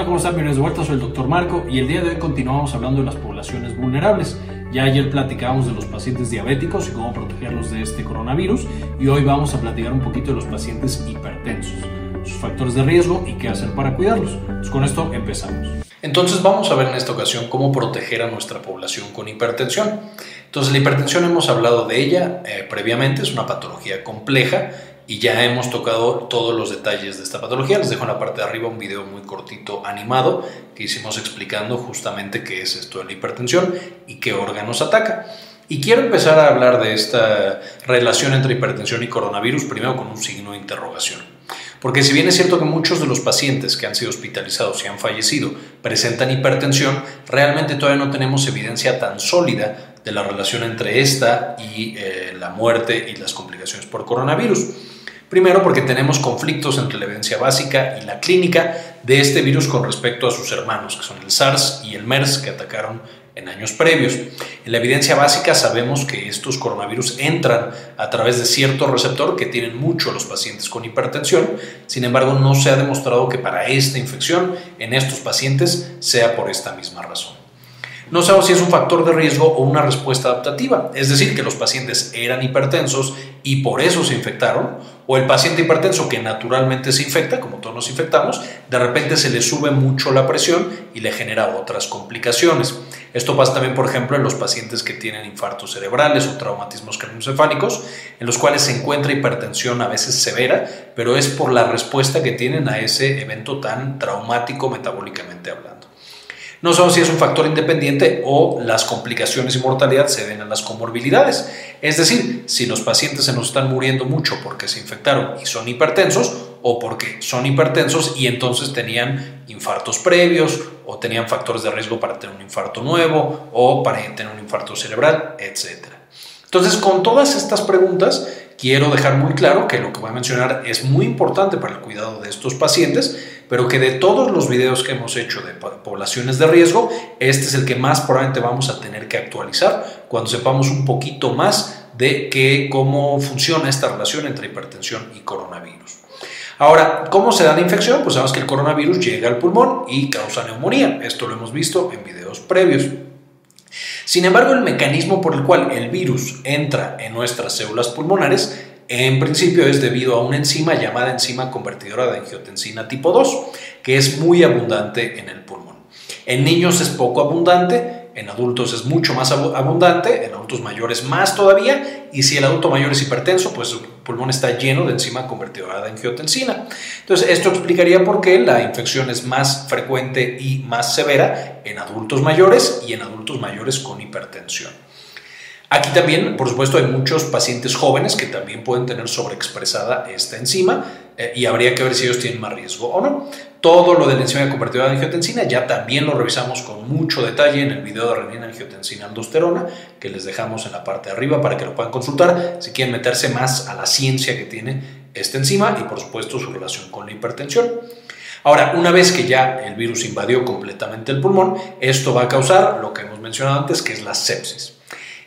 ¿cómo están? Bienvenidos de vuelta, soy el doctor Marco y el día de hoy continuamos hablando de las poblaciones vulnerables. Ya ayer platicábamos de los pacientes diabéticos y cómo protegerlos de este coronavirus y hoy vamos a platicar un poquito de los pacientes hipertensos, sus factores de riesgo y qué hacer para cuidarlos. Pues con esto empezamos. Entonces vamos a ver en esta ocasión cómo proteger a nuestra población con hipertensión. Entonces la hipertensión hemos hablado de ella eh, previamente, es una patología compleja y ya hemos tocado todos los detalles de esta patología. Les dejo en la parte de arriba un video muy cortito animado que hicimos explicando justamente qué es esto de la hipertensión y qué órganos ataca. Y quiero empezar a hablar de esta relación entre hipertensión y coronavirus primero con un signo de interrogación. Porque si bien es cierto que muchos de los pacientes que han sido hospitalizados y han fallecido presentan hipertensión, realmente todavía no tenemos evidencia tan sólida de la relación entre esta y eh, la muerte y las complicaciones por coronavirus. Primero porque tenemos conflictos entre la evidencia básica y la clínica de este virus con respecto a sus hermanos, que son el SARS y el MERS, que atacaron en años previos. En la evidencia básica sabemos que estos coronavirus entran a través de cierto receptor que tienen mucho los pacientes con hipertensión, sin embargo no se ha demostrado que para esta infección en estos pacientes sea por esta misma razón. No sabemos si es un factor de riesgo o una respuesta adaptativa, es decir, que los pacientes eran hipertensos y por eso se infectaron, o el paciente hipertenso que naturalmente se infecta, como todos nos infectamos, de repente se le sube mucho la presión y le genera otras complicaciones. Esto pasa también, por ejemplo, en los pacientes que tienen infartos cerebrales o traumatismos craneoencefálicos, en los cuales se encuentra hipertensión a veces severa, pero es por la respuesta que tienen a ese evento tan traumático metabólicamente hablando. No sabemos si es un factor independiente o las complicaciones y mortalidad se ven a las comorbilidades. Es decir, si los pacientes se nos están muriendo mucho porque se infectaron y son hipertensos o porque son hipertensos y entonces tenían infartos previos o tenían factores de riesgo para tener un infarto nuevo o para tener un infarto cerebral, etc. Entonces, con todas estas preguntas, quiero dejar muy claro que lo que voy a mencionar es muy importante para el cuidado de estos pacientes, pero que de todos los videos que hemos hecho de poblaciones de riesgo, este es el que más probablemente vamos a tener que actualizar cuando sepamos un poquito más de que, cómo funciona esta relación entre hipertensión y coronavirus. Ahora, ¿cómo se da la infección? Pues sabemos que el coronavirus llega al pulmón y causa neumonía. Esto lo hemos visto en videos previos. Sin embargo, el mecanismo por el cual el virus entra en nuestras células pulmonares en principio es debido a una enzima llamada enzima convertidora de angiotensina tipo 2, que es muy abundante en el pulmón. En niños es poco abundante, en adultos es mucho más abundante, en adultos mayores más todavía, y si el adulto mayor es hipertenso, pues el pulmón está lleno de enzima convertidora de angiotensina. Entonces, esto explicaría por qué la infección es más frecuente y más severa en adultos mayores y en adultos mayores con hipertensión. Aquí también, por supuesto, hay muchos pacientes jóvenes que también pueden tener sobreexpresada esta enzima eh, y habría que ver si ellos tienen más riesgo o no. Todo lo de la enzima convertidora de angiotensina ya también lo revisamos con mucho detalle en el video de renina angiotensina aldosterona que les dejamos en la parte de arriba para que lo puedan consultar si quieren meterse más a la ciencia que tiene esta enzima y por supuesto su relación con la hipertensión. Ahora, una vez que ya el virus invadió completamente el pulmón, esto va a causar lo que hemos mencionado antes, que es la sepsis.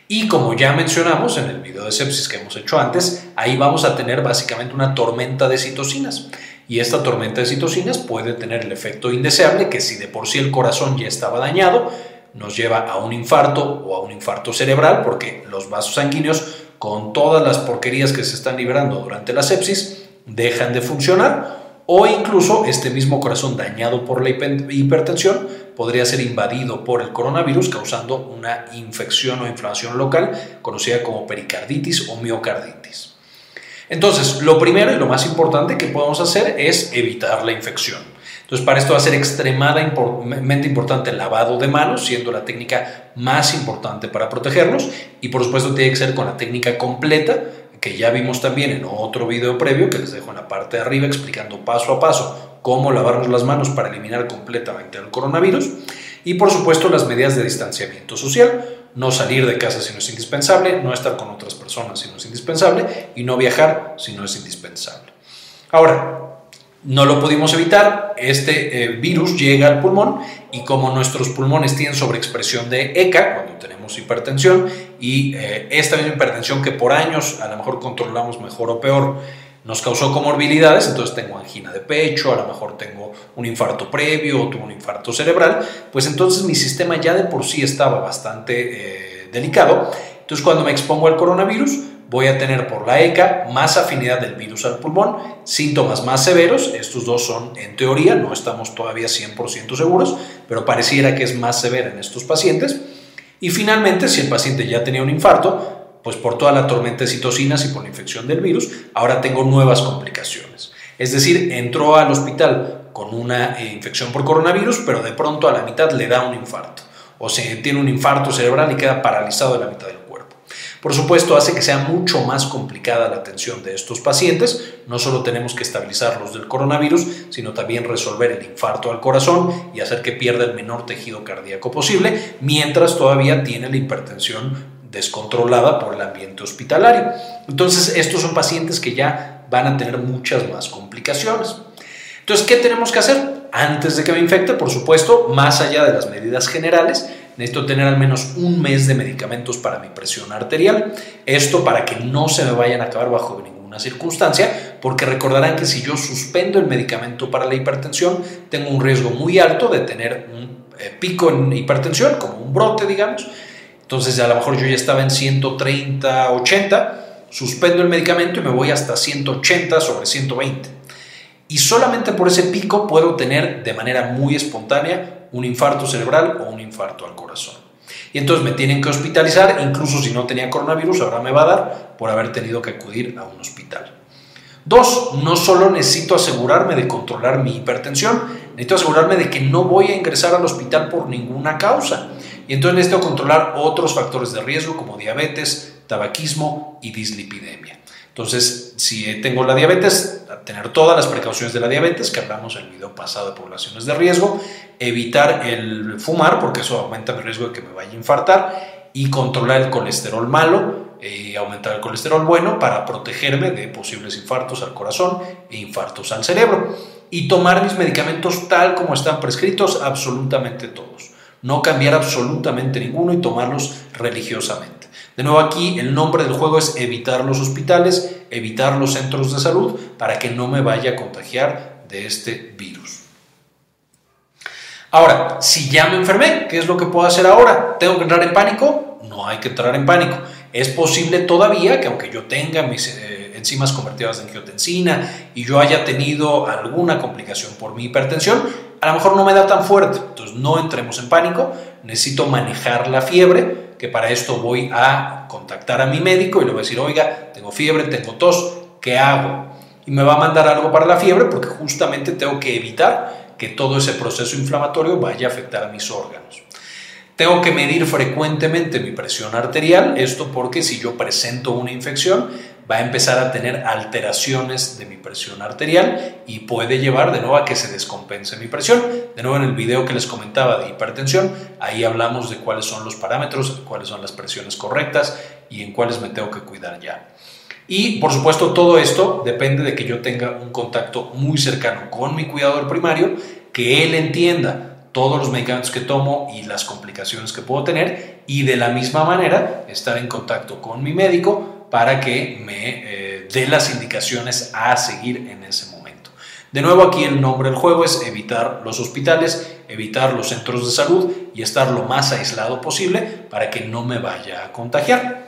Y como ya mencionamos en el video de sepsis que hemos hecho antes, ahí vamos a tener básicamente una tormenta de citocinas. Y esta tormenta de citocinas puede tener el efecto indeseable que si de por sí el corazón ya estaba dañado, nos lleva a un infarto o a un infarto cerebral porque los vasos sanguíneos con todas las porquerías que se están liberando durante la sepsis dejan de funcionar o incluso este mismo corazón dañado por la hipertensión podría ser invadido por el coronavirus causando una infección o inflamación local conocida como pericarditis o miocarditis. Entonces, lo primero y lo más importante que podemos hacer es evitar la infección. Entonces, para esto va a ser extremadamente importante el lavado de manos, siendo la técnica más importante para protegernos. Y por supuesto, tiene que ser con la técnica completa, que ya vimos también en otro video previo que les dejo en la parte de arriba explicando paso a paso cómo lavarnos las manos para eliminar completamente el coronavirus y por supuesto las medidas de distanciamiento social, no salir de casa si no es indispensable, no estar con otras personas si no es indispensable y no viajar si no es indispensable. Ahora, no lo pudimos evitar, este eh, virus llega al pulmón y como nuestros pulmones tienen sobreexpresión de ECA, cuando tenemos hipertensión, y eh, esta misma hipertensión que por años a lo mejor controlamos mejor o peor, nos causó comorbilidades, entonces tengo angina de pecho, a lo mejor tengo un infarto previo o tuve un infarto cerebral, pues entonces mi sistema ya de por sí estaba bastante eh, delicado. Entonces cuando me expongo al coronavirus, voy a tener por la ECA más afinidad del virus al pulmón, síntomas más severos, estos dos son en teoría, no estamos todavía 100% seguros, pero pareciera que es más severa en estos pacientes. Y finalmente, si el paciente ya tenía un infarto, pues por toda la tormenta de citocinas y por la infección del virus, ahora tengo nuevas complicaciones. Es decir, entró al hospital con una eh, infección por coronavirus, pero de pronto a la mitad le da un infarto. O se tiene un infarto cerebral y queda paralizado de la mitad del. Por supuesto, hace que sea mucho más complicada la atención de estos pacientes. No solo tenemos que estabilizarlos del coronavirus, sino también resolver el infarto al corazón y hacer que pierda el menor tejido cardíaco posible, mientras todavía tiene la hipertensión descontrolada por el ambiente hospitalario. Entonces, estos son pacientes que ya van a tener muchas más complicaciones. Entonces, ¿qué tenemos que hacer? Antes de que me infecte, por supuesto, más allá de las medidas generales, necesito tener al menos un mes de medicamentos para mi presión arterial. Esto para que no se me vayan a acabar bajo ninguna circunstancia, porque recordarán que si yo suspendo el medicamento para la hipertensión, tengo un riesgo muy alto de tener un eh, pico en hipertensión, como un brote, digamos, entonces a lo mejor yo ya estaba en 130, 80, suspendo el medicamento y me voy hasta 180 sobre 120. Y solamente por ese pico puedo tener de manera muy espontánea un infarto cerebral o un infarto al corazón. Y entonces me tienen que hospitalizar, incluso si no tenía coronavirus, ahora me va a dar por haber tenido que acudir a un hospital. Dos, no solo necesito asegurarme de controlar mi hipertensión, necesito asegurarme de que no voy a ingresar al hospital por ninguna causa. Y entonces necesito controlar otros factores de riesgo como diabetes, tabaquismo y dislipidemia. Entonces, si tengo la diabetes, tener todas las precauciones de la diabetes, que hablamos en el video pasado de poblaciones de riesgo, evitar el fumar, porque eso aumenta mi riesgo de que me vaya a infartar, y controlar el colesterol malo, y eh, aumentar el colesterol bueno para protegerme de posibles infartos al corazón e infartos al cerebro. Y tomar mis medicamentos tal como están prescritos, absolutamente todos no cambiar absolutamente ninguno y tomarlos religiosamente. De nuevo aquí el nombre del juego es evitar los hospitales, evitar los centros de salud para que no me vaya a contagiar de este virus. Ahora, si ya me enfermé, ¿qué es lo que puedo hacer ahora? ¿Tengo que entrar en pánico? No hay que entrar en pánico. Es posible todavía que aunque yo tenga mis eh, enzimas convertidas en angiotensina y yo haya tenido alguna complicación por mi hipertensión, a lo mejor no me da tan fuerte, entonces no entremos en pánico, necesito manejar la fiebre, que para esto voy a contactar a mi médico y le voy a decir, oiga, tengo fiebre, tengo tos, ¿qué hago? Y me va a mandar algo para la fiebre porque justamente tengo que evitar que todo ese proceso inflamatorio vaya a afectar a mis órganos. Tengo que medir frecuentemente mi presión arterial, esto porque si yo presento una infección, va a empezar a tener alteraciones de mi presión arterial y puede llevar de nuevo a que se descompense mi presión. De nuevo en el video que les comentaba de hipertensión, ahí hablamos de cuáles son los parámetros, cuáles son las presiones correctas y en cuáles me tengo que cuidar ya. Y por supuesto todo esto depende de que yo tenga un contacto muy cercano con mi cuidador primario, que él entienda todos los medicamentos que tomo y las complicaciones que puedo tener y de la misma manera estar en contacto con mi médico para que me eh, dé las indicaciones a seguir en ese momento. De nuevo aquí el nombre del juego es evitar los hospitales, evitar los centros de salud y estar lo más aislado posible para que no me vaya a contagiar.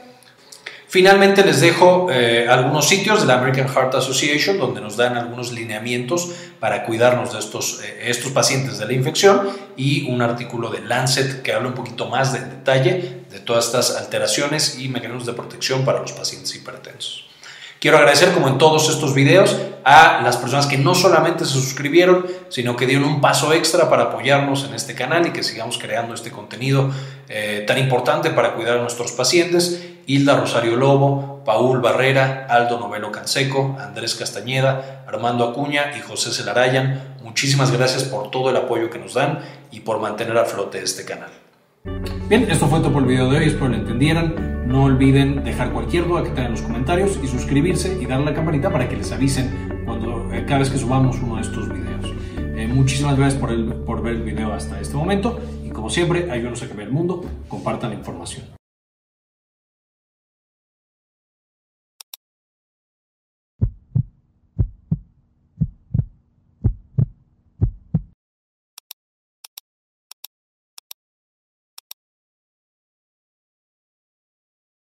Finalmente les dejo eh, algunos sitios de la American Heart Association donde nos dan algunos lineamientos para cuidarnos de estos, eh, estos pacientes de la infección y un artículo de Lancet que habla un poquito más de detalle de todas estas alteraciones y mecanismos de protección para los pacientes hipertensos. Quiero agradecer, como en todos estos videos, a las personas que no solamente se suscribieron, sino que dieron un paso extra para apoyarnos en este canal y que sigamos creando este contenido eh, tan importante para cuidar a nuestros pacientes. Hilda Rosario Lobo, Paul Barrera, Aldo Novelo Canseco, Andrés Castañeda, Armando Acuña y José Celarayan. Muchísimas gracias por todo el apoyo que nos dan y por mantener a flote este canal. Bien, esto fue todo por el video de hoy, espero lo entendieran. No olviden dejar cualquier duda que tengan en los comentarios y suscribirse y darle la campanita para que les avisen cuando, eh, cada vez que subamos uno de estos videos. Eh, muchísimas gracias por ver el video hasta este momento y como siempre, ayúdenos a cambiar el mundo, compartan la información.